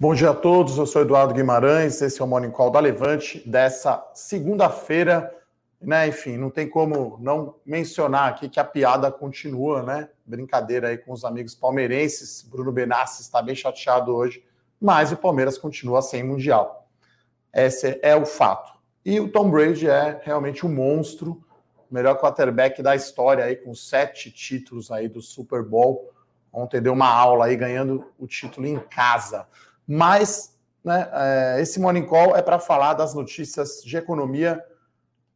Bom dia a todos, eu sou Eduardo Guimarães, esse é o Morning Call da Levante dessa segunda-feira, né? Enfim, não tem como não mencionar aqui que a piada continua, né? Brincadeira aí com os amigos palmeirenses. Bruno Benassi está bem chateado hoje, mas o Palmeiras continua sem mundial. Esse é o fato. E o Tom Brady é realmente um monstro, melhor quarterback da história aí com sete títulos aí do Super Bowl. Ontem deu uma aula aí ganhando o título em casa. Mas né, é, esse Morning Call é para falar das notícias de economia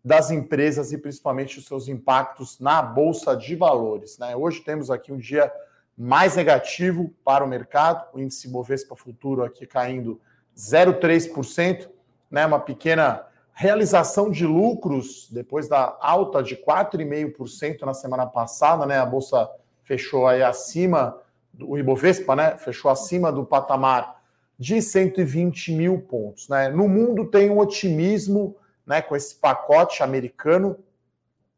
das empresas e principalmente os seus impactos na Bolsa de Valores. Né? Hoje temos aqui um dia mais negativo para o mercado, o índice Bovespa Futuro aqui caindo 0,3%, né, uma pequena realização de lucros depois da alta de 4,5% na semana passada, né? A bolsa fechou aí acima do Ibovespa, né? Fechou acima do patamar de 120 mil pontos. Né? No mundo tem um otimismo né, com esse pacote americano.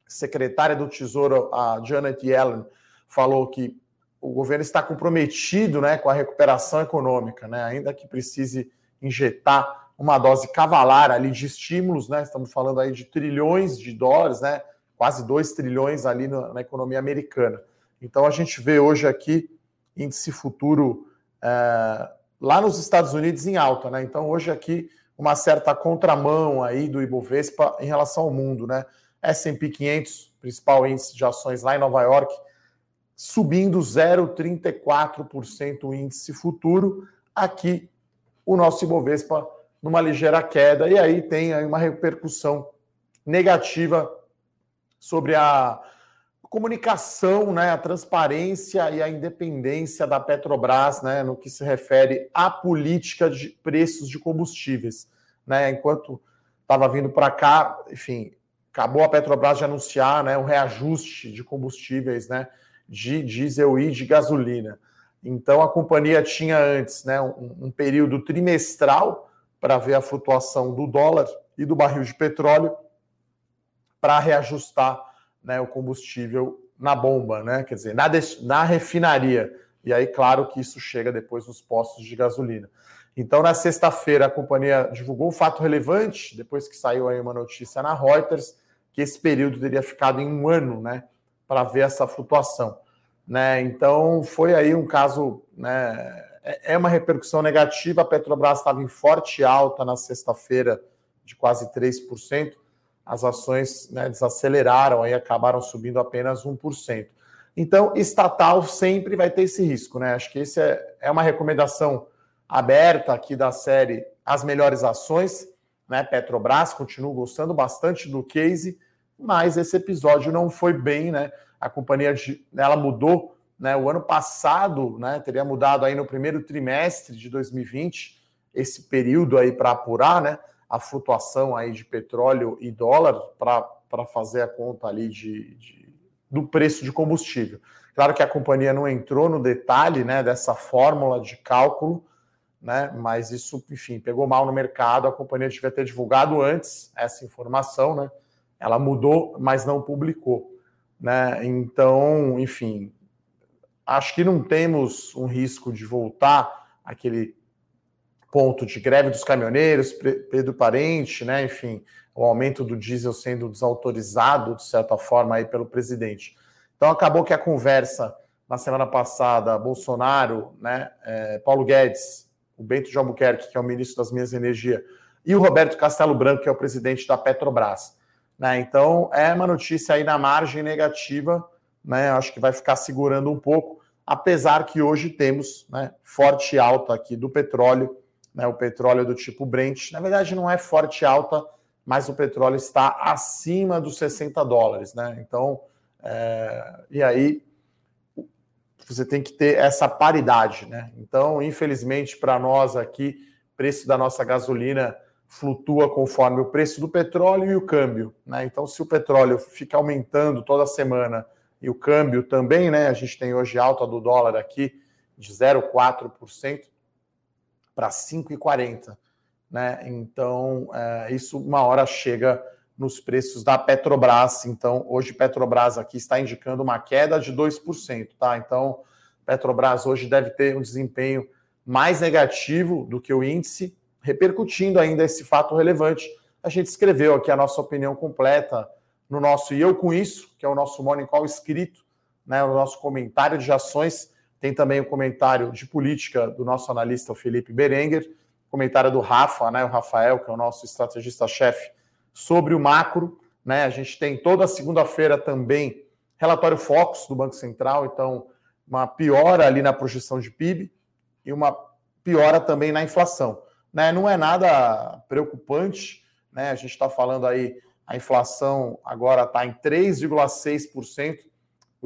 Secretária do Tesouro, a Janet Yellen, falou que o governo está comprometido né, com a recuperação econômica, né, ainda que precise injetar uma dose cavalar ali de estímulos, né, estamos falando aí de trilhões de dólares, né, quase 2 trilhões ali na, na economia americana. Então a gente vê hoje aqui índice futuro é, lá nos Estados Unidos em alta, né? Então hoje aqui uma certa contramão aí do Ibovespa em relação ao mundo, né? S&P 500, principal índice de ações lá em Nova York, subindo 0,34% o índice futuro. Aqui o nosso Ibovespa numa ligeira queda e aí tem aí uma repercussão negativa sobre a comunicação, né, a transparência e a independência da Petrobras, né, no que se refere à política de preços de combustíveis, né? Enquanto estava vindo para cá, enfim, acabou a Petrobras de anunciar, né, um reajuste de combustíveis, né, de diesel e de gasolina. Então a companhia tinha antes, né, um, um período trimestral para ver a flutuação do dólar e do barril de petróleo para reajustar né, o combustível na bomba, né? Quer dizer, na, na refinaria. E aí, claro que isso chega depois nos postos de gasolina. Então, na sexta-feira, a companhia divulgou um fato relevante, depois que saiu aí uma notícia na Reuters, que esse período teria ficado em um ano, né, para ver essa flutuação. Né? Então, foi aí um caso, né, é, é uma repercussão negativa. A Petrobras estava em forte alta na sexta-feira, de quase 3% as ações né, desaceleraram, aí acabaram subindo apenas 1%. Então, estatal sempre vai ter esse risco, né? Acho que esse é, é uma recomendação aberta aqui da série As Melhores Ações, né? Petrobras, continuo gostando bastante do case, mas esse episódio não foi bem, né? A companhia ela mudou, né? O ano passado, né? Teria mudado aí no primeiro trimestre de 2020, esse período aí para apurar, né? A flutuação aí de petróleo e dólar para fazer a conta ali de, de, do preço de combustível. Claro que a companhia não entrou no detalhe né, dessa fórmula de cálculo, né, mas isso, enfim, pegou mal no mercado. A companhia devia ter divulgado antes essa informação, né? Ela mudou, mas não publicou. Né? Então, enfim, acho que não temos um risco de voltar aquele ponto de greve dos caminhoneiros, Pedro Parente, né? Enfim, o aumento do diesel sendo desautorizado, de certa forma, aí pelo presidente. Então acabou que a conversa na semana passada, Bolsonaro, né, é, Paulo Guedes, o Bento de Albuquerque, que é o ministro das Minas e Energia, e o Roberto Castelo Branco, que é o presidente da Petrobras. Né? Então é uma notícia aí na margem negativa, né? Acho que vai ficar segurando um pouco, apesar que hoje temos né, forte alta aqui do petróleo né, o petróleo do tipo Brent. Na verdade, não é forte alta, mas o petróleo está acima dos 60 dólares. Né? Então, é, e aí você tem que ter essa paridade. Né? Então, infelizmente, para nós aqui, preço da nossa gasolina flutua conforme o preço do petróleo e o câmbio. Né? Então, se o petróleo fica aumentando toda semana e o câmbio também, né? A gente tem hoje alta do dólar aqui de 0,4%, para 5,40. Né? Então, é, isso uma hora chega nos preços da Petrobras. Então, hoje Petrobras aqui está indicando uma queda de 2%. Tá? Então, Petrobras hoje deve ter um desempenho mais negativo do que o índice, repercutindo ainda esse fato relevante. A gente escreveu aqui a nossa opinião completa no nosso E Eu Com Isso, que é o nosso Morning Call escrito, né, o nosso comentário de ações. Tem também o comentário de política do nosso analista o Felipe Berenguer, comentário do Rafa, né, o Rafael, que é o nosso estrategista-chefe, sobre o macro. Né, a gente tem toda segunda-feira também relatório Focus do Banco Central, então uma piora ali na projeção de PIB e uma piora também na inflação. Né? Não é nada preocupante, né? A gente está falando aí, a inflação agora está em 3,6%,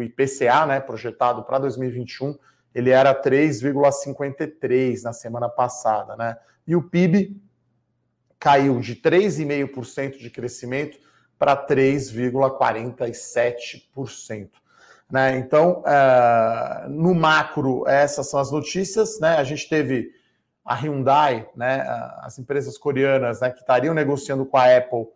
o IPCA, né, projetado para 2021, ele era 3,53 na semana passada, né? E o PIB caiu de 3,5% de crescimento para 3,47%. Né? Então, uh, no macro, essas são as notícias. Né? A gente teve a Hyundai, né, as empresas coreanas né, que estariam negociando com a Apple,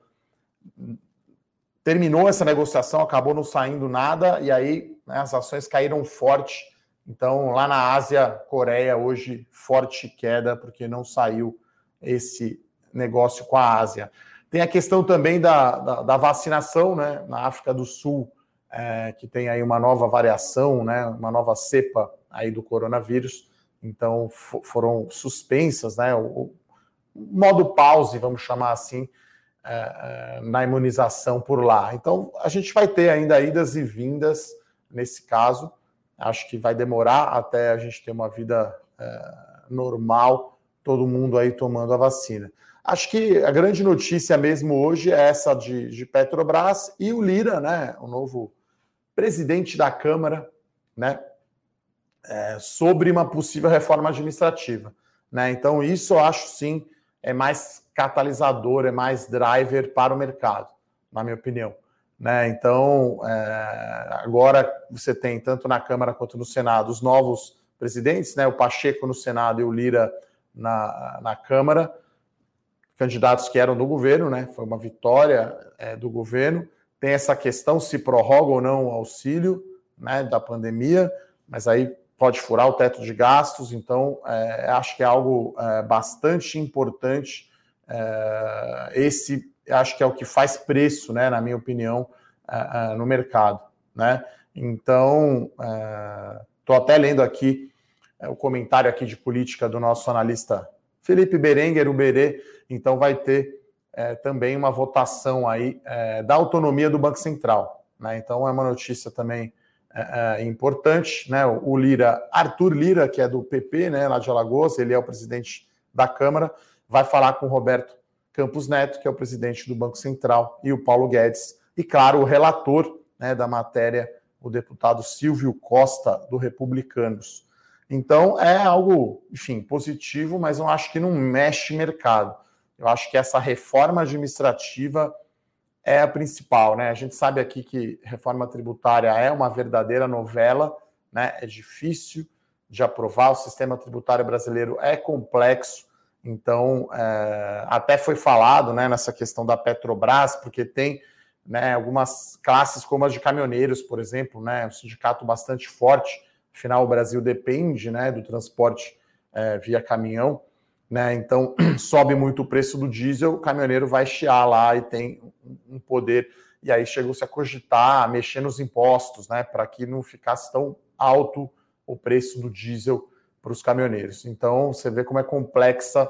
terminou essa negociação, acabou não saindo nada, e aí né, as ações caíram forte. Então, lá na Ásia, Coreia, hoje, forte queda, porque não saiu esse negócio com a Ásia. Tem a questão também da, da, da vacinação, né? Na África do Sul, é, que tem aí uma nova variação, né, uma nova cepa aí do coronavírus, então foram suspensas, né, o, o, modo pause, vamos chamar assim, na imunização por lá. Então a gente vai ter ainda idas e vindas nesse caso. Acho que vai demorar até a gente ter uma vida é, normal, todo mundo aí tomando a vacina. Acho que a grande notícia mesmo hoje é essa de, de Petrobras e o Lira, né? O novo presidente da Câmara, né, é, sobre uma possível reforma administrativa. Né? Então, isso eu acho sim é mais catalisador, é mais driver para o mercado, na minha opinião. Né? Então, é, agora você tem, tanto na Câmara quanto no Senado, os novos presidentes, né? o Pacheco no Senado e o Lira na, na Câmara, candidatos que eram do governo, né? foi uma vitória é, do governo tem essa questão se prorroga ou não o auxílio né, da pandemia, mas aí pode furar o teto de gastos, então é, acho que é algo é, bastante importante. É, esse acho que é o que faz preço, né, na minha opinião, é, é, no mercado. Né? Então, estou até lendo aqui o comentário aqui de política do nosso analista Felipe Berenguer, o Berê, então vai ter também uma votação aí da autonomia do Banco Central. Né? Então é uma notícia também importante. Né? O Lira, Arthur Lira, que é do PP, né, lá de Alagoas, ele é o presidente da Câmara, vai falar com o Roberto Campos Neto, que é o presidente do Banco Central, e o Paulo Guedes, e claro, o relator né, da matéria, o deputado Silvio Costa, do Republicanos. Então é algo, enfim, positivo, mas eu acho que não mexe mercado. Eu acho que essa reforma administrativa é a principal, né? A gente sabe aqui que reforma tributária é uma verdadeira novela, né? É difícil de aprovar, o sistema tributário brasileiro é complexo, então é, até foi falado, né, nessa questão da Petrobras, porque tem né, algumas classes como as de caminhoneiros, por exemplo, né, um sindicato bastante forte, afinal o Brasil depende, né, do transporte é, via caminhão, né? Então sobe muito o preço do diesel, o caminhoneiro vai chiar lá e tem um poder. E aí chegou-se a cogitar, a mexer nos impostos, né? Para que não ficasse tão alto o preço do diesel para os caminhoneiros. Então você vê como é complexa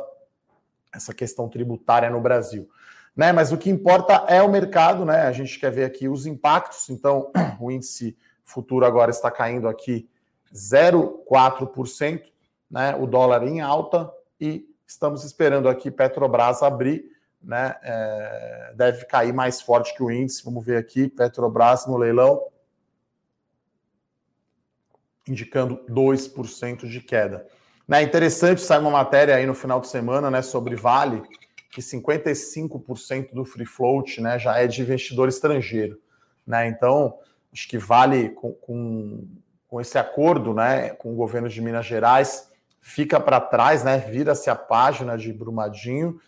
essa questão tributária no Brasil. Né, mas o que importa é o mercado, né? A gente quer ver aqui os impactos. Então, o índice futuro agora está caindo aqui 0,4%, né? O dólar em alta e Estamos esperando aqui Petrobras abrir, né? É, deve cair mais forte que o índice. Vamos ver aqui, Petrobras no leilão, indicando 2% de queda. Né, interessante, sai uma matéria aí no final de semana né, sobre Vale, que 55% do free float né, já é de investidor estrangeiro. Né? Então, acho que Vale, com, com, com esse acordo né, com o governo de Minas Gerais, fica para trás, né? Vira-se a página de Brumadinho.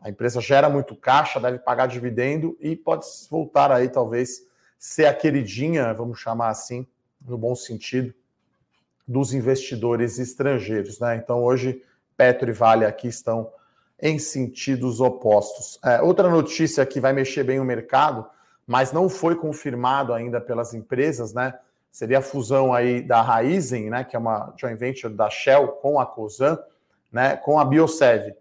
A empresa gera muito caixa, deve pagar dividendo e pode voltar aí, talvez, ser a queridinha, vamos chamar assim, no bom sentido, dos investidores estrangeiros. Né? Então, hoje, Petro e Vale aqui estão em sentidos opostos. É, outra notícia que vai mexer bem o mercado, mas não foi confirmado ainda pelas empresas, né? Seria a fusão aí da Raizen, né? Que é uma joint venture da Shell com a Cosan, né? Com a Biosev,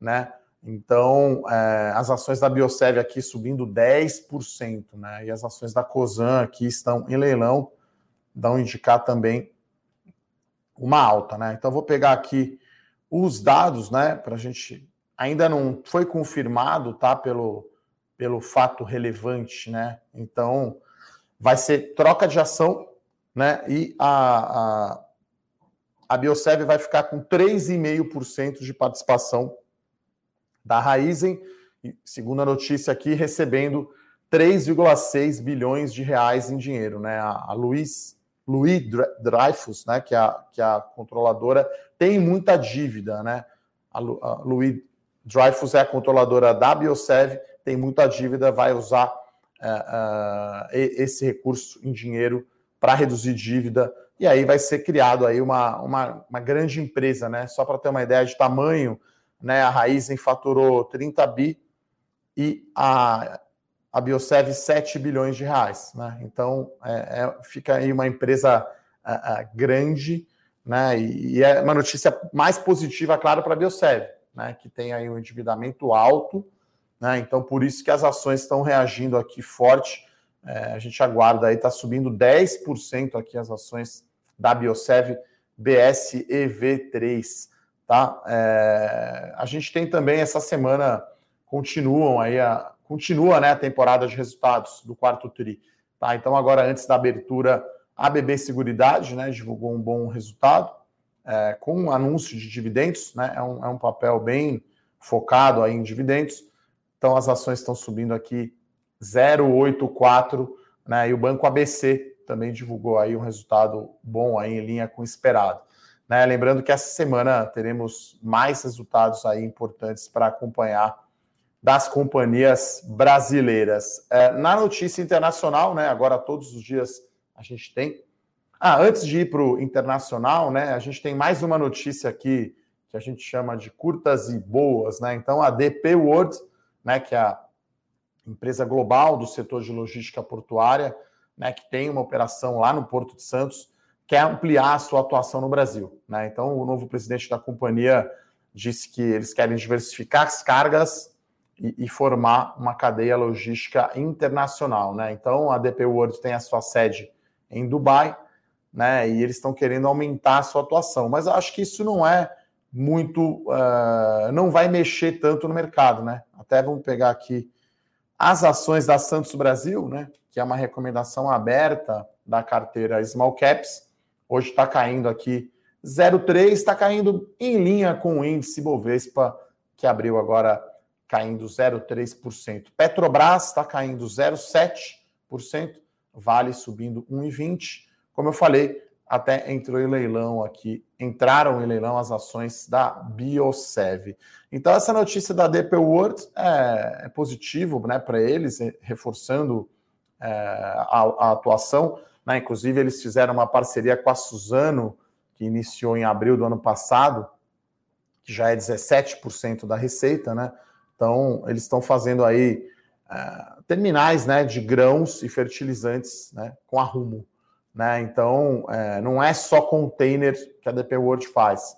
né? Então, é, as ações da Biosev aqui subindo 10%, né? E as ações da Cosan aqui estão em leilão, dão indicar também uma alta, né? Então, vou pegar aqui os dados, né? Para a gente ainda não foi confirmado, tá? Pelo, pelo fato relevante, né? Então, vai ser troca de ação, né? E a, a, a Biosev vai ficar com 3,5% de participação da Raizen, segundo a notícia aqui, recebendo 3,6 bilhões de reais em dinheiro, né? A, a Luiz, Louis Dreyfus, né? Que é, a, que é a controladora, tem muita dívida, né? A, a Louis Dreyfus é a controladora da Biosev, tem muita dívida, vai usar uh, uh, esse recurso em dinheiro para reduzir dívida, e aí vai ser criado aí uma, uma, uma grande empresa, né? Só para ter uma ideia de tamanho, né? A Raizen faturou 30 bi e a, a Biosev 7 bilhões de reais, né? Então é, é, fica aí uma empresa grande, né? E, e, é uma notícia mais positiva, claro, para a Biosev né, que tem aí um endividamento alto, né, então por isso que as ações estão reagindo aqui forte. É, a gente aguarda aí, está subindo 10% aqui as ações da Biosev BSEV3. Tá? É, a gente tem também essa semana, continuam aí a, continua né, a temporada de resultados do quarto TRI. Tá? Então, agora, antes da abertura, a BB Seguridade né, divulgou um bom resultado é, com um anúncio de dividendos, né? É um, é um papel bem focado aí em dividendos. Então as ações estão subindo aqui 0,84, né? E o Banco ABC também divulgou aí um resultado bom aí em linha com o esperado. Né? Lembrando que essa semana teremos mais resultados aí importantes para acompanhar das companhias brasileiras. É, na notícia internacional, né? Agora todos os dias a gente tem ah, antes de ir para o internacional, né, a gente tem mais uma notícia aqui que a gente chama de curtas e boas, né? Então a DP World, né, que é a empresa global do setor de logística portuária, né, que tem uma operação lá no Porto de Santos, quer ampliar a sua atuação no Brasil, né? Então o novo presidente da companhia disse que eles querem diversificar as cargas e, e formar uma cadeia logística internacional, né? Então a DP World tem a sua sede em Dubai né? E eles estão querendo aumentar a sua atuação. Mas acho que isso não é muito. Uh, não vai mexer tanto no mercado, né? Até vamos pegar aqui as ações da Santos Brasil, né? Que é uma recomendação aberta da carteira Small Caps. Hoje está caindo aqui 0,3, está caindo em linha com o índice Bovespa, que abriu agora caindo 0,3%. Petrobras está caindo 0,7%, Vale subindo 1,20%. Como eu falei, até entrou em leilão aqui, entraram em leilão as ações da Biosev. Então, essa notícia da DP World é, é positivo né, para eles, reforçando é, a, a, atuação. Né? Inclusive, eles fizeram uma parceria com a Suzano, que iniciou em abril do ano passado, que já é 17% da receita, né? Então, eles estão fazendo aí é, terminais né, de grãos e fertilizantes né, com arrumo. Né? Então, é, não é só container que a DP World faz.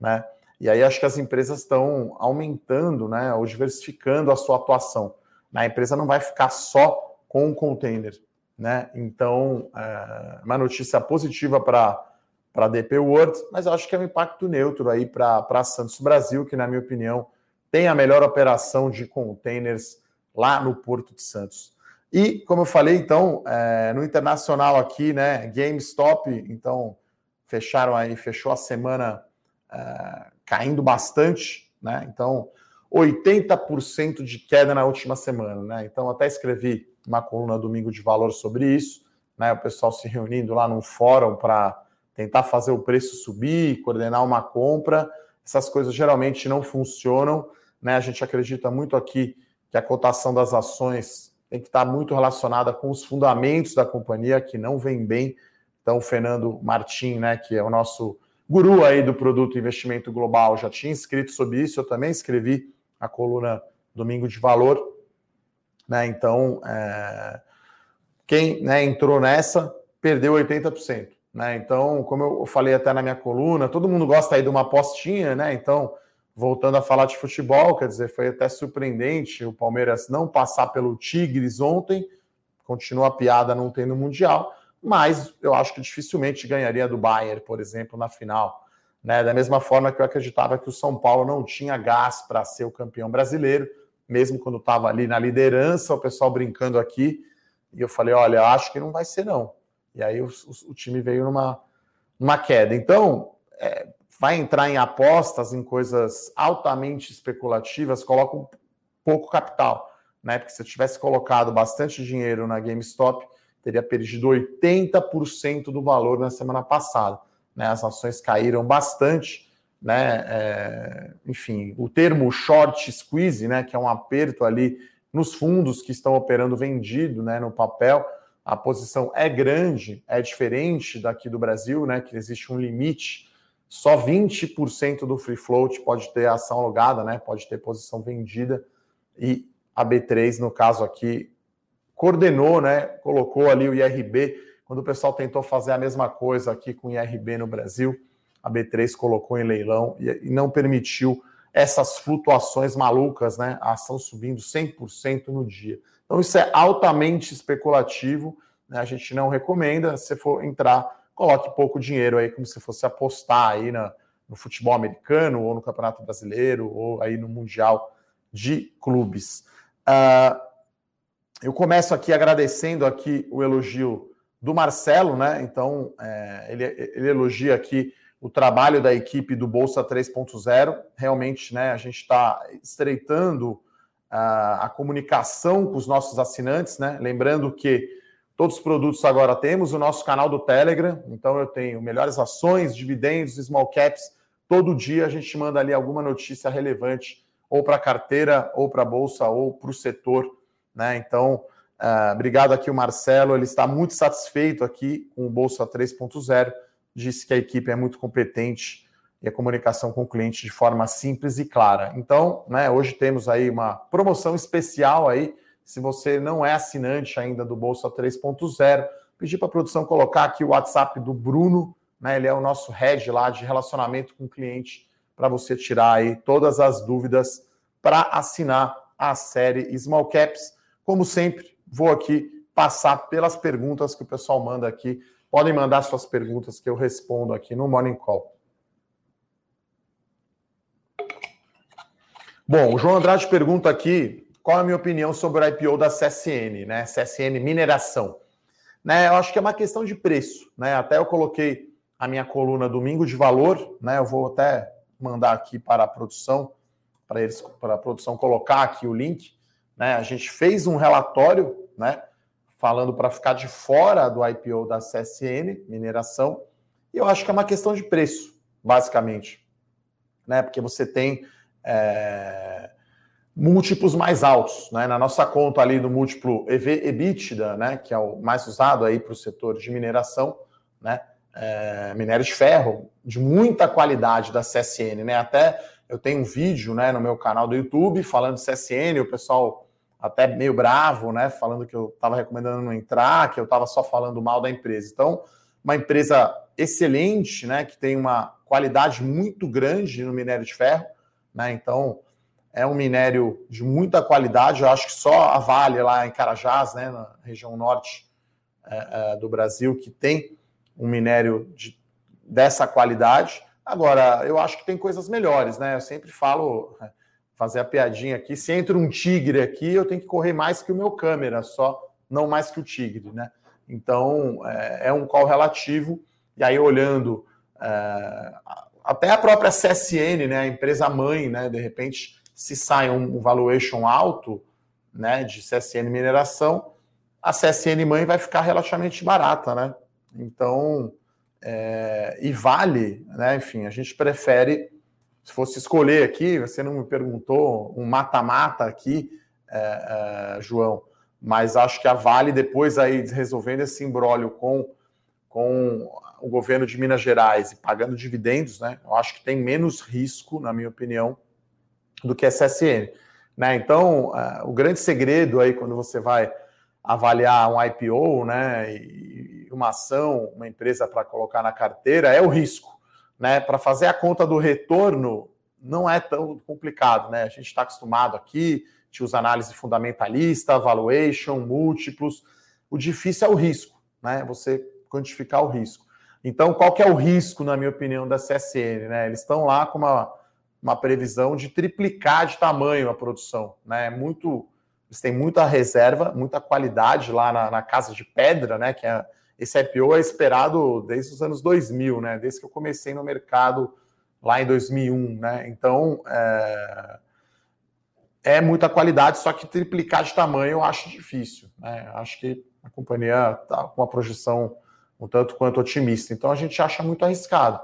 Né? E aí acho que as empresas estão aumentando né, ou diversificando a sua atuação. A empresa não vai ficar só com o container. Né? Então, é uma notícia positiva para a DP World, mas acho que é um impacto neutro aí para Santos Brasil, que, na minha opinião, tem a melhor operação de containers lá no Porto de Santos. E, como eu falei, então, é, no internacional aqui, né, GameStop, então, fecharam aí, fechou a semana é, caindo bastante, né? Então, 80% de queda na última semana, né? Então, até escrevi uma coluna domingo de valor sobre isso, né? O pessoal se reunindo lá num fórum para tentar fazer o preço subir, coordenar uma compra. Essas coisas geralmente não funcionam, né? A gente acredita muito aqui que a cotação das ações tem que estar muito relacionada com os fundamentos da companhia, que não vem bem, Então, o Fernando Martim, né, que é o nosso guru aí do produto investimento global, já tinha escrito sobre isso, eu também escrevi a coluna Domingo de Valor, né? Então, é... quem né, entrou nessa perdeu 80%. Né? Então, como eu falei até na minha coluna, todo mundo gosta aí de uma apostinha, né? Então, voltando a falar de futebol, quer dizer, foi até surpreendente o Palmeiras não passar pelo Tigres ontem, continua a piada não tendo Mundial, mas eu acho que dificilmente ganharia do Bayern, por exemplo, na final. Né? Da mesma forma que eu acreditava que o São Paulo não tinha gás para ser o campeão brasileiro, mesmo quando estava ali na liderança, o pessoal brincando aqui, e eu falei: olha, eu acho que não vai ser, não. E aí o, o, o time veio numa, numa queda. Então, é, vai entrar em apostas, em coisas altamente especulativas, coloca um pouco capital. Né? Porque se eu tivesse colocado bastante dinheiro na GameStop, teria perdido 80% do valor na semana passada. Né? As ações caíram bastante. Né? É, enfim, o termo short squeeze, né? que é um aperto ali nos fundos que estão operando vendido né? no papel, a posição é grande, é diferente daqui do Brasil, né? que existe um limite. Só 20% do free float pode ter ação logada, né? pode ter posição vendida, e a B3, no caso aqui, coordenou, né, colocou ali o IRB, quando o pessoal tentou fazer a mesma coisa aqui com o IRB no Brasil, a B3 colocou em leilão e não permitiu essas flutuações malucas, né, a ação subindo 100% no dia. Então isso é altamente especulativo, né, a gente não recomenda, se for entrar, coloque pouco dinheiro aí, como se fosse apostar aí na, no futebol americano, ou no Campeonato Brasileiro, ou aí no Mundial de Clubes. Uh, eu começo aqui agradecendo aqui o elogio do Marcelo, né? Então, é, ele, ele, elogia aqui o trabalho da equipe do Bolsa 3.0. Realmente, né, a gente está estreitando a, a, comunicação com os nossos assinantes, né? Lembrando que todos os produtos agora temos o nosso canal do Telegram, então eu tenho melhores ações, dividendos, small caps. Todo dia a gente manda ali alguma notícia relevante, ou para a carteira, ou para a bolsa, ou para o setor né? Então, uh, obrigado aqui o Marcelo, ele está muito satisfeito aqui com o Bolsa 3.0, disse que a equipe é muito competente e a comunicação com o cliente de forma simples e clara. Então, né, hoje temos aí uma promoção especial aí, se você não é assinante ainda do Bolsa 3.0, pedir para a produção colocar aqui o WhatsApp do Bruno, né, ele é o nosso head lá de relacionamento com o cliente, para você tirar aí todas as dúvidas para assinar a série Small Caps. Como sempre, vou aqui passar pelas perguntas que o pessoal manda aqui. Podem mandar suas perguntas que eu respondo aqui no Morning Call. Bom, o João Andrade pergunta aqui qual é a minha opinião sobre o IPO da CSN, né? CSN Mineração. Né, eu acho que é uma questão de preço, né? Até eu coloquei a minha coluna Domingo de Valor, né? Eu vou até mandar aqui para a produção, para eles, para a produção colocar aqui o link. Né? A gente fez um relatório né, falando para ficar de fora do IPO da CSN, mineração, e eu acho que é uma questão de preço, basicamente. Né? Porque você tem é, múltiplos mais altos. Né? Na nossa conta ali no múltiplo EV-EBITDA, né, que é o mais usado aí para o setor de mineração, né? É, minério de ferro de muita qualidade da CSN, né? Até eu tenho um vídeo, né, no meu canal do YouTube falando de CSN, o pessoal até meio bravo, né? Falando que eu estava recomendando não entrar, que eu estava só falando mal da empresa. Então, uma empresa excelente, né? Que tem uma qualidade muito grande no minério de ferro, né? Então, é um minério de muita qualidade. Eu acho que só a Vale lá em Carajás, né? Na região norte é, é, do Brasil, que tem um minério de, dessa qualidade. Agora, eu acho que tem coisas melhores, né? Eu sempre falo fazer a piadinha aqui. Se entra um tigre aqui, eu tenho que correr mais que o meu câmera, só não mais que o tigre, né? Então é, é um call relativo. E aí olhando é, até a própria CSN, né, a empresa mãe, né, de repente se sai um, valuation alto, né, de CSN mineração, a CSN mãe vai ficar relativamente barata, né? Então é, e vale, né? Enfim, a gente prefere se fosse escolher aqui, você não me perguntou um mata-mata aqui, é, é, João, mas acho que a Vale, depois aí resolvendo esse embrólio com, com o governo de Minas Gerais e pagando dividendos, né? Eu acho que tem menos risco, na minha opinião, do que a CSN. Né? Então, uh, o grande segredo aí quando você vai avaliar um IPO, né, e uma ação, uma empresa para colocar na carteira é o risco, né? Para fazer a conta do retorno não é tão complicado, né? A gente está acostumado aqui, te usa análise fundamentalista, valuation, múltiplos. O difícil é o risco, né? Você quantificar o risco. Então, qual que é o risco, na minha opinião, da CSN? Né? Eles estão lá com uma, uma previsão de triplicar de tamanho a produção, né? Muito eles têm muita reserva, muita qualidade lá na, na Casa de Pedra, né? Que é, esse IPO é esperado desde os anos 2000, né? Desde que eu comecei no mercado lá em 2001, né? Então é, é muita qualidade, só que triplicar de tamanho eu acho difícil, né? Acho que a companhia está com uma projeção um tanto quanto otimista. Então a gente acha muito arriscado,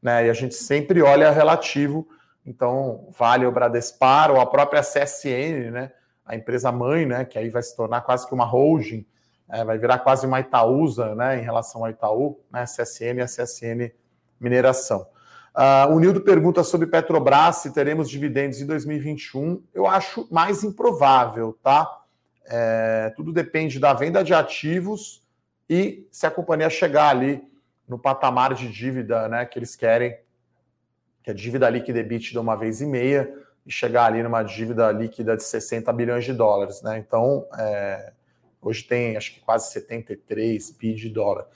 né? E a gente sempre olha relativo. Então vale o Bradespar ou a própria CSN, né? a empresa mãe, né, que aí vai se tornar quase que uma holding, é, vai virar quase uma Itaúsa, né, em relação ao Itaú, né, CSN e a CSN Mineração. Uh, o Nildo pergunta sobre Petrobras, se teremos dividendos em 2021. Eu acho mais improvável, tá? É, tudo depende da venda de ativos e se a companhia chegar ali no patamar de dívida né, que eles querem, que é dívida líquida EBITDA uma vez e meia, e chegar ali numa dívida líquida de 60 bilhões de dólares, né? Então, é, hoje tem acho que quase 73 bi de dólar.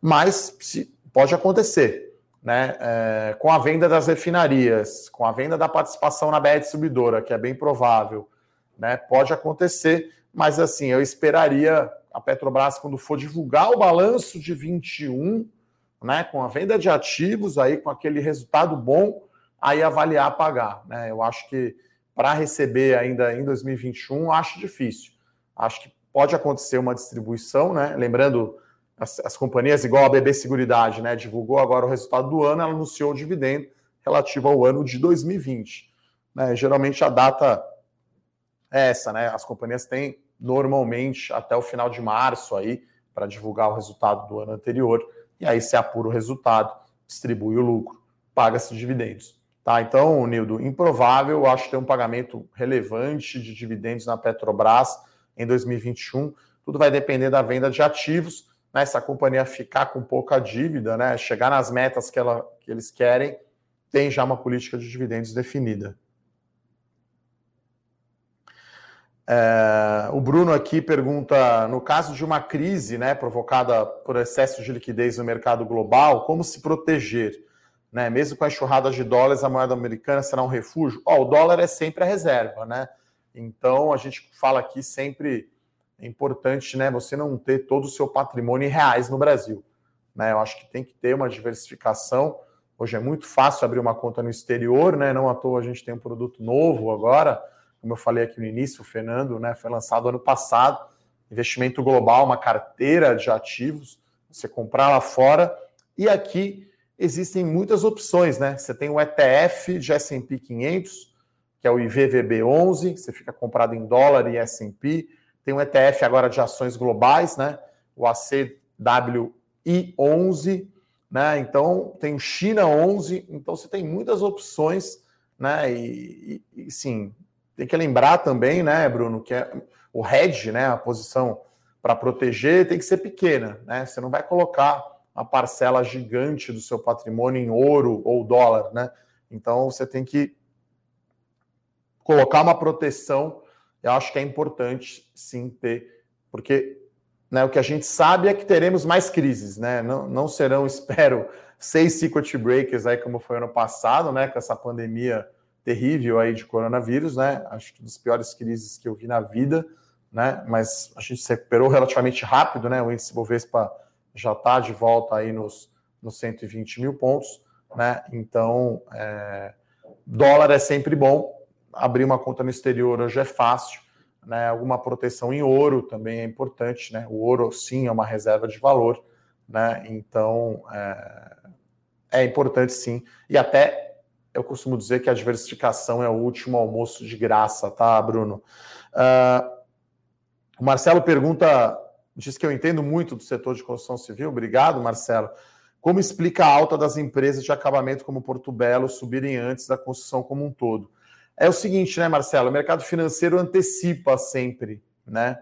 Mas se, pode acontecer, né? É, com a venda das refinarias, com a venda da participação na BR Distribuidora, que é bem provável, né? Pode acontecer, mas assim, eu esperaria a Petrobras, quando for divulgar o balanço de 21, né? Com a venda de ativos aí, com aquele resultado bom aí avaliar pagar. Né? Eu acho que para receber ainda em 2021, acho difícil. Acho que pode acontecer uma distribuição, né? Lembrando, as, as companhias, igual a BB Seguridade, né? Divulgou agora o resultado do ano, ela anunciou o dividendo relativo ao ano de 2020. Né? Geralmente a data é essa, né? As companhias têm normalmente até o final de março aí para divulgar o resultado do ano anterior, e aí se apura o resultado, distribui o lucro, paga-se dividendos. Tá, então, Nildo, improvável, eu acho ter um pagamento relevante de dividendos na Petrobras em 2021. Tudo vai depender da venda de ativos, né? Se a companhia ficar com pouca dívida, né? Chegar nas metas que, ela, que eles querem, tem já uma política de dividendos definida. É, o Bruno aqui pergunta: no caso de uma crise né, provocada por excesso de liquidez no mercado global, como se proteger? né? Mesmo com a enxurrada de dólares, a moeda americana será um refúgio? Ó, o dólar é sempre a reserva, né? Então a gente fala aqui sempre é importante, né? Você não ter todo o seu patrimônio em reais no Brasil, né? Eu acho que tem que ter uma diversificação. Hoje é muito fácil abrir uma conta no exterior, né? Não à toa a gente tem um produto novo agora, como eu falei aqui no início, o Fernando, né? Foi lançado ano passado, investimento global, uma carteira de ativos, você comprar lá fora e aqui existem muitas opções, né? Você tem o ETF de S&P 500, que é o IVVB11, você fica comprado em dólar e S&P. Tem um ETF agora de ações globais, né? O ACWI11, né? Então tem o China 11, então você tem muitas opções, né? E, e, e sim, tem que lembrar também, né, Bruno, que é o hedge, né, a posição para proteger tem que ser pequena, né? Você não vai colocar uma parcela gigante do seu patrimônio em ouro ou dólar, né? Então você tem que colocar uma proteção. Eu acho que é importante sim ter, porque né, o que a gente sabe é que teremos mais crises, né? Não, não serão, espero, seis circuit breakers aí como foi ano passado, né? Com essa pandemia terrível aí de coronavírus, né? Acho que das piores crises que eu vi na vida, né? Mas a gente se recuperou relativamente rápido, né? O índice Bovespa já está de volta aí nos, nos 120 mil pontos, né? Então, é, dólar é sempre bom. Abrir uma conta no exterior hoje é fácil, né? Alguma proteção em ouro também é importante, né? O ouro sim é uma reserva de valor, né? Então é, é importante sim. E até eu costumo dizer que a diversificação é o último almoço de graça, tá, Bruno? Uh, o Marcelo pergunta diz que eu entendo muito do setor de construção civil. Obrigado, Marcelo. Como explica a alta das empresas de acabamento como Porto Belo subirem antes da construção como um todo? É o seguinte, né, Marcelo? O mercado financeiro antecipa sempre, né?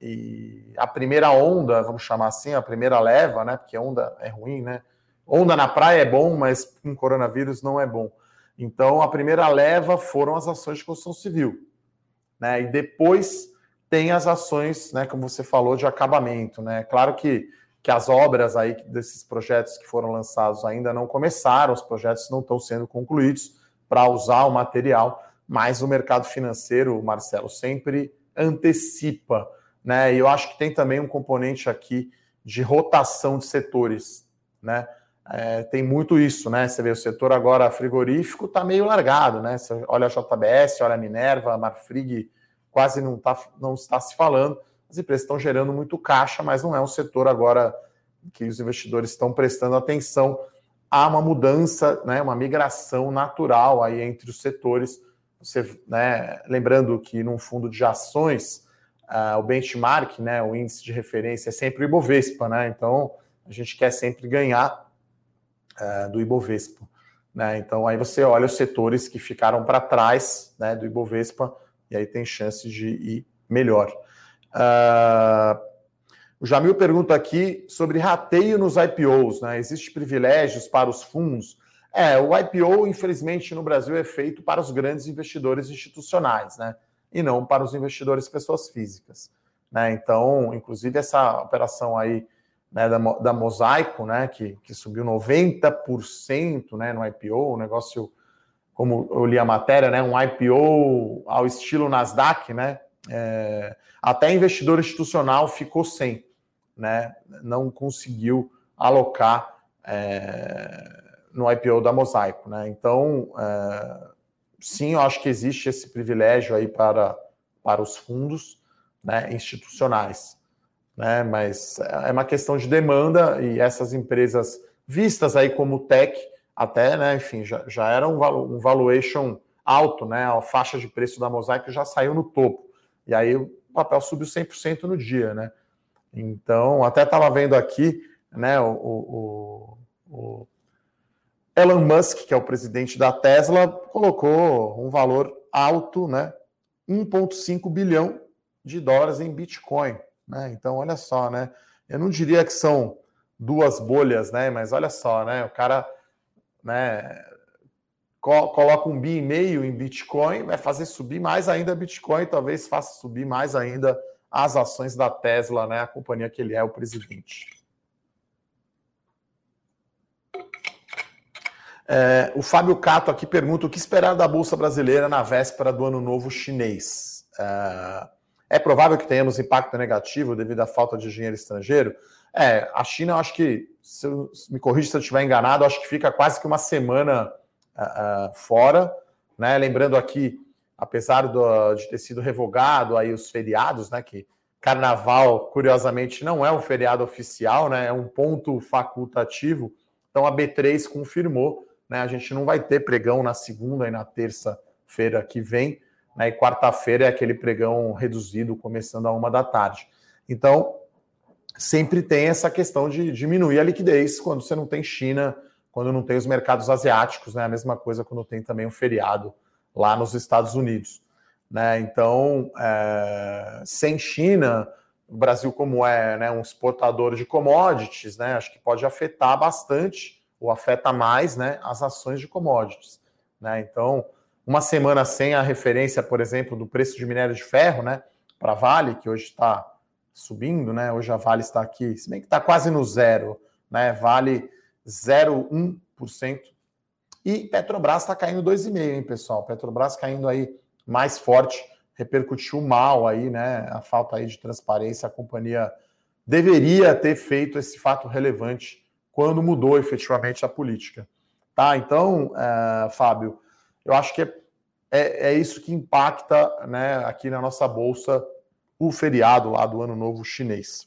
E a primeira onda, vamos chamar assim, a primeira leva, né? Porque onda é ruim, né? Onda na praia é bom, mas com coronavírus não é bom. Então, a primeira leva foram as ações de construção civil, né? E depois tem as ações, né, como você falou, de acabamento, né? Claro que que as obras aí desses projetos que foram lançados ainda não começaram, os projetos não estão sendo concluídos para usar o material, mas o mercado financeiro, Marcelo, sempre antecipa, né? E eu acho que tem também um componente aqui de rotação de setores, né? É, tem muito isso, né? Você vê o setor agora frigorífico está meio largado, né? Você olha a JBS, olha a Minerva, a Marfrig, quase não, tá, não está se falando as empresas estão gerando muito caixa, mas não é um setor agora que os investidores estão prestando atenção. Há uma mudança, né, uma migração natural aí entre os setores. Você, né, lembrando que num fundo de ações, uh, o benchmark, né, o índice de referência é sempre o Ibovespa, né? Então a gente quer sempre ganhar uh, do Ibovespa. Né? Então aí você olha os setores que ficaram para trás né, do Ibovespa e aí tem chance de ir melhor. Uh, o Jamil pergunta aqui sobre rateio nos IPOs, né? Existem privilégios para os fundos? É, o IPO, infelizmente, no Brasil é feito para os grandes investidores institucionais, né? E não para os investidores pessoas físicas. Né? Então, inclusive, essa operação aí né, da, da Mosaico, né, que, que subiu 90% né, no IPO, um negócio, como eu li a matéria, né, um IPO ao estilo Nasdaq, né? É, até investidor institucional ficou sem, né? Não conseguiu alocar é, no IPO da Mosaico, né? Então, é, sim, eu acho que existe esse privilégio aí para, para os fundos né, institucionais, né? Mas é uma questão de demanda e essas empresas vistas aí como tech, até, né? Enfim, já, já era um, valuation alto, né? A faixa de preço da Mosaico já saiu no topo. E aí o papel subiu 100% no dia, né? Então, até estava vendo aqui, né, o, o, o, Elon Musk, que é o presidente da Tesla, colocou um valor alto, né, 1,5 bilhão de dólares em Bitcoin, né? Então, olha só, né? Eu não diria que são duas bolhas, né? Mas olha só, né? O cara, né, coloca um bi e meio em Bitcoin, vai fazer subir mais ainda Bitcoin, talvez faça subir mais ainda as ações da Tesla, né, a companhia que ele é o presidente. É, o Fábio Cato aqui pergunta o que esperar da Bolsa Brasileira na véspera do Ano Novo Chinês. É, é provável que tenhamos impacto negativo devido à falta de dinheiro estrangeiro? É, a China, eu acho que, se eu, me corrija se eu estiver enganado, acho que fica quase que uma semana uh, fora, né? Lembrando aqui, apesar do, de ter sido revogado aí os feriados, né? Que Carnaval, curiosamente, não é um feriado oficial, né? É um ponto facultativo. Então a B3 confirmou, né? A gente não vai ter pregão na segunda e na terça-feira que vem, né? E quarta-feira é aquele pregão reduzido, começando a uma da tarde. Então sempre tem essa questão de diminuir a liquidez quando você não tem China quando não tem os mercados asiáticos, né? A mesma coisa quando tem também um feriado lá nos Estados Unidos. Né? Então, é, sem China, o Brasil, como é né, um exportador de commodities, né, acho que pode afetar bastante, ou afeta mais, né, as ações de commodities. Né? Então, uma semana sem a referência, por exemplo, do preço de minério de ferro né, para Vale, que hoje está subindo, né? hoje a Vale está aqui, se bem que está quase no zero, né? Vale 0,1%. E Petrobras está caindo 2,5%, hein, pessoal? Petrobras caindo aí mais forte, repercutiu mal aí, né? A falta aí de transparência, a companhia deveria ter feito esse fato relevante quando mudou efetivamente a política. Tá? Então, é, Fábio, eu acho que é, é, é, isso que impacta né, aqui na nossa bolsa o feriado lá do Ano Novo Chinês.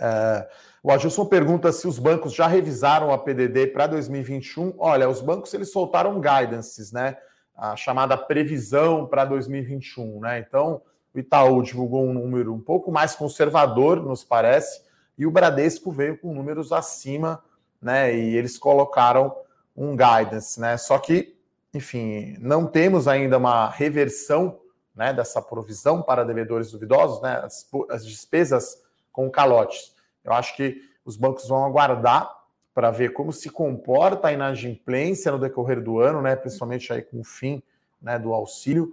É, o Adilson pergunta se os bancos já revisaram a PDD para 2021. Olha, os bancos eles soltaram guidances, né? A chamada previsão para 2021, né? Então, O Itaú divulgou um número um pouco mais conservador, nos parece, e o Bradesco veio com números acima, né? E eles colocaram um guidance, né? Só que, enfim, não temos ainda uma reversão né, dessa provisão para devedores duvidosos, né? As, as despesas com calotes. Eu acho que os bancos vão aguardar para ver como se comporta a inadimplência no decorrer do ano, né? Principalmente aí com o fim né, do auxílio.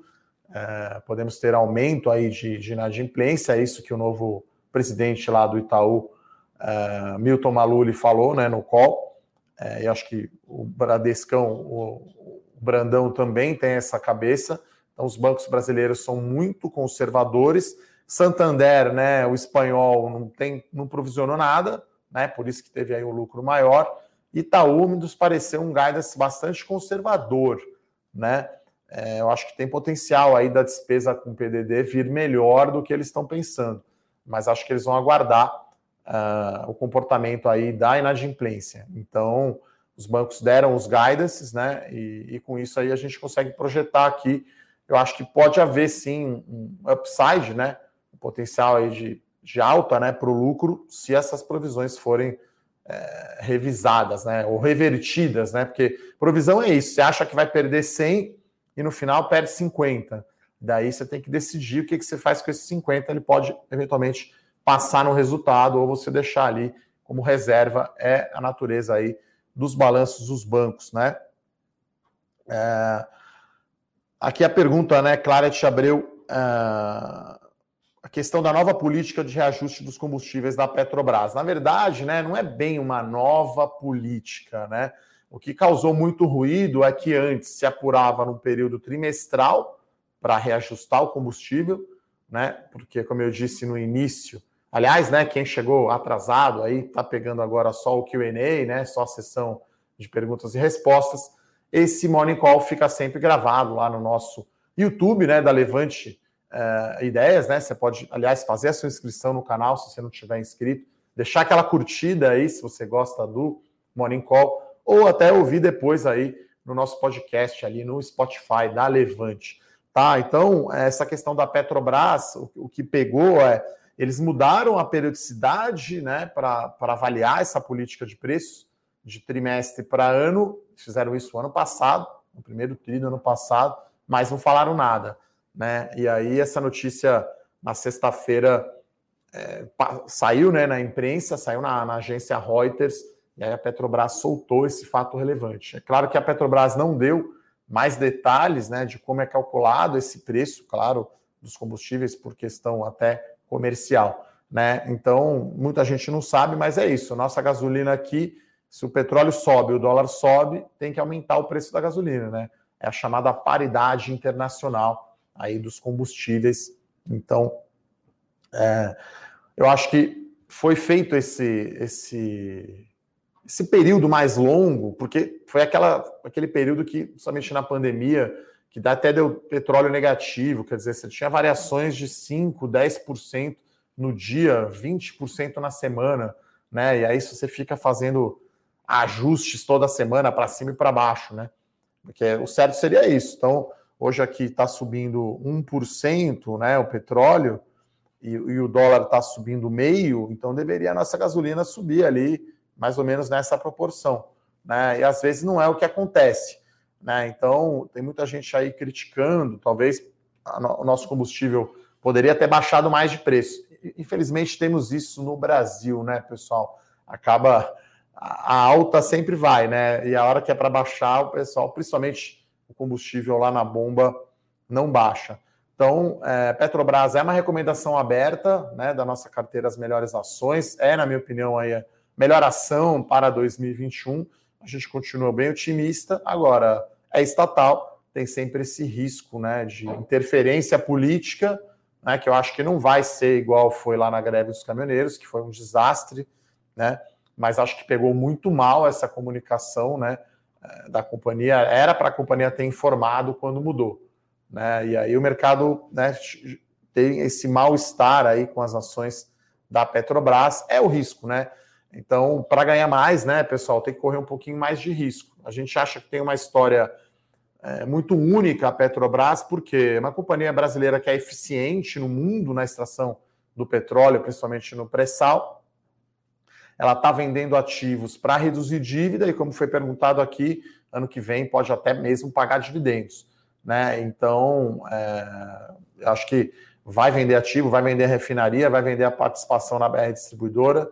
É, podemos ter aumento aí de, de inadimplência, é isso que o novo presidente lá do Itaú, é, Milton Maluli, falou né, no call. É, e acho que o Bradescão, o, Brandão também tem essa cabeça. Então, os bancos brasileiros são muito conservadores. Santander, né, o espanhol, não, tem, não provisionou nada, né, por isso que teve aí um lucro maior. Itaú nos pareceu um guidance bastante conservador, né? é, eu acho que tem potencial aí da despesa com PDD vir melhor do que eles estão pensando. Mas acho que eles vão aguardar uh, o comportamento aí da inadimplência. Então, os bancos deram os guidances, né? E, e, com isso aí a gente consegue projetar aqui. Eu acho que pode haver sim um upside, né? Um potencial aí de, de alta, né? Para o lucro, se essas provisões forem é, revisadas, né? Ou revertidas, né? Porque provisão é isso. Você acha que vai perder 100 e no final perde 50. Daí você tem que decidir o que, que você faz com esses 50. Ele pode eventualmente passar no resultado ou você deixar ali como reserva. É a natureza aí dos balanços dos bancos, né? É... Aqui a pergunta, né, Clara de Abreu, é... a questão da nova política de reajuste dos combustíveis da Petrobras. Na verdade, né, não é bem uma nova política, né? O que causou muito ruído é que antes se apurava num período trimestral para reajustar o combustível, né? Porque, como eu disse no início, aliás, né, quem chegou atrasado aí está pegando agora só o QA, né? Só a sessão de perguntas e respostas. Esse Morning Call fica sempre gravado lá no nosso YouTube, né? Da Levante uh, Ideias, né? Você pode, aliás, fazer a sua inscrição no canal se você não tiver inscrito, deixar aquela curtida aí se você gosta do Morning Call ou até ouvir depois aí no nosso podcast ali no Spotify da Levante. Tá? Então, essa questão da Petrobras, o, o que pegou é eles mudaram a periodicidade né, para avaliar essa política de preços de trimestre para ano. Fizeram isso ano passado, no primeiro tri do ano passado, mas não falaram nada. Né? E aí, essa notícia na sexta-feira é, saiu né, na imprensa, saiu na, na agência Reuters e aí a Petrobras soltou esse fato relevante. É claro que a Petrobras não deu mais detalhes né, de como é calculado esse preço, claro, dos combustíveis por questão até comercial. Né? Então, muita gente não sabe, mas é isso. Nossa gasolina aqui, se o petróleo sobe, o dólar sobe, tem que aumentar o preço da gasolina, né? É a chamada paridade internacional aí dos combustíveis. Então, é, eu acho que foi feito esse, esse esse período mais longo, porque foi aquela, aquele período que, somente na pandemia, que dá até deu petróleo negativo, quer dizer, você tinha variações de 5%, 10% no dia, 20% na semana, né? E aí você fica fazendo ajustes toda semana para cima e para baixo, né? Porque o certo seria isso. Então, hoje aqui está subindo 1%, né? O petróleo, e, e o dólar está subindo meio, então deveria a nossa gasolina subir ali mais ou menos nessa proporção. Né? E às vezes não é o que acontece. Né? Então, tem muita gente aí criticando, talvez o nosso combustível poderia ter baixado mais de preço. Infelizmente, temos isso no Brasil, né, pessoal? Acaba. A alta sempre vai, né? E a hora que é para baixar, o pessoal, principalmente o combustível lá na bomba, não baixa. Então, é, Petrobras é uma recomendação aberta né, da nossa carteira As Melhores Ações. É, na minha opinião, aí, melhor ação para 2021. A gente continua bem otimista. Agora, é estatal, tem sempre esse risco né, de interferência política, né, que eu acho que não vai ser igual foi lá na greve dos caminhoneiros, que foi um desastre, né? Mas acho que pegou muito mal essa comunicação, né? Eh, da companhia era para a companhia ter informado quando mudou, né? E aí o mercado, né, tem esse mal estar aí com as ações da Petrobras é o risco, né? Então, para ganhar mais, né, pessoal, tem que correr um pouquinho mais de risco. A gente acha que tem uma história é, muito única a Petrobras, porque é uma companhia brasileira que é eficiente no mundo na extração do petróleo, principalmente no pré-sal. Ela está vendendo ativos para reduzir dívida e, como foi perguntado aqui, ano que vem pode até mesmo pagar dividendos. Né? Então, é, acho que vai vender ativo, vai vender refinaria, vai vender a participação na BR distribuidora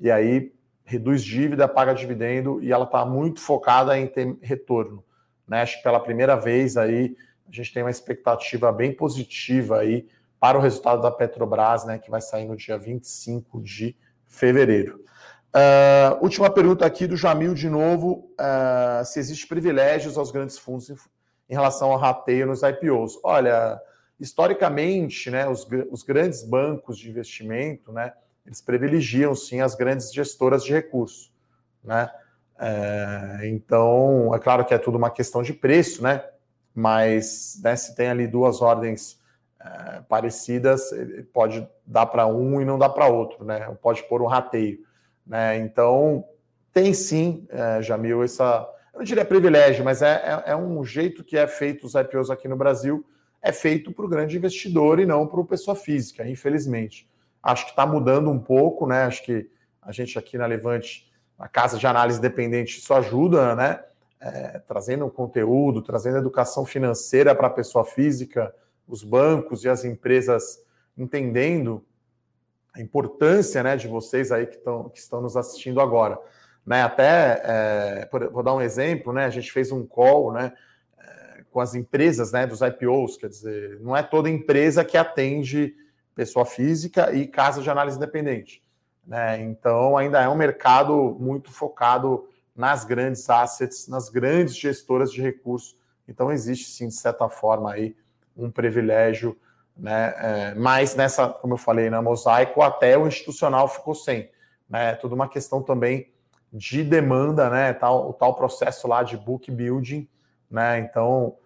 e aí reduz dívida, paga dividendo e ela está muito focada em ter retorno. Né? Acho que pela primeira vez aí a gente tem uma expectativa bem positiva aí para o resultado da Petrobras, né, que vai sair no dia 25 de fevereiro. Uh, última pergunta aqui do Jamil de novo: uh, se existe privilégios aos grandes fundos em, em, relação ao rateio nos IPOs. Olha, historicamente, né, os, os grandes bancos de investimento, né, eles privilegiam sim as grandes gestoras de recursos, né? É, então, é claro que é tudo uma questão de preço, né? Mas né, se tem ali duas ordens é, parecidas, pode dar para um e não dá para outro, né? Pode pôr um rateio, né? Então, tem sim, é, Jamil, essa. Eu não diria privilégio, mas é, é, é um jeito que é feito os IPOs aqui no Brasil, é feito para o grande investidor e não para o pessoa física, infelizmente. Acho que está mudando um pouco, né? Acho que a gente aqui na Levante a casa de análise dependente, isso ajuda, né? É, trazendo conteúdo, trazendo educação financeira para a pessoa física, os bancos e as empresas entendendo a importância né, de vocês aí que, tão, que estão nos assistindo agora. Né, até, é, vou dar um exemplo, né, a gente fez um call né, é, com as empresas né, dos IPOs, quer dizer, não é toda empresa que atende pessoa física e casa de análise independente. Né? Então, ainda é um mercado muito focado nas grandes assets, nas grandes gestoras de recursos. Então, existe sim, de certa forma, aí um privilégio, né? É, mas nessa, como eu falei, na mosaico, até o institucional ficou sem. Né? É tudo uma questão também de demanda, né? Tal, o tal processo lá de book building, né? Então,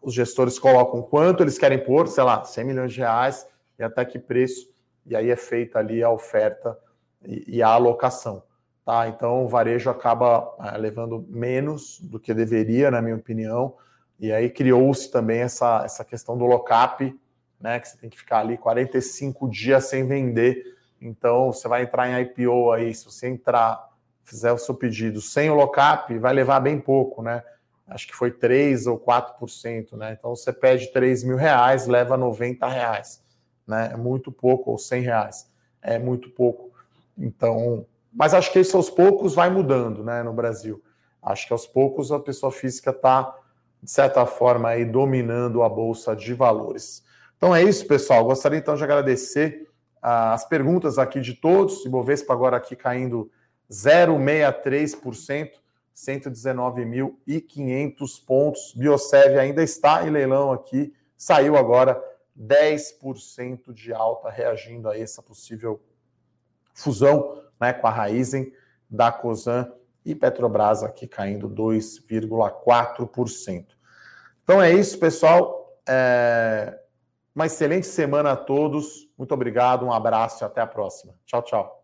os gestores colocam quanto eles querem pôr, sei lá, 100 milhões de reais e até que preço e aí é feita ali a oferta e, e a alocação. Tá? Então o varejo acaba é, levando menos do que deveria, na minha opinião, e aí criou-se também essa, essa questão do lock-up, né, que você tem que ficar ali 45 dias sem vender. Então você vai entrar em IPO aí, se você entrar, fizer o seu pedido sem o lock-up, vai levar bem pouco, né? Acho que foi 3 ou 4%, né? Então você pede 3 mil reais, leva 90 reais né? É muito pouco, ou 100 reais, é muito pouco. Então, mas acho que isso aos poucos vai mudando, né, no Brasil. Acho que aos poucos a pessoa física está, de certa forma, aí dominando a bolsa de valores. Então é isso, pessoal. Gostaria então de agradecer uh, as perguntas aqui de todos. Ibovespa agora aqui caindo 0,63%, 119.500 pontos. Biosev ainda está em leilão aqui, saiu agora 10% de alta, reagindo a essa possível fusão né, com a Raizen da Cosan e Petrobras aqui caindo 2,4%. Então é isso, pessoal. É... Uma excelente semana a todos. Muito obrigado, um abraço e até a próxima. Tchau, tchau.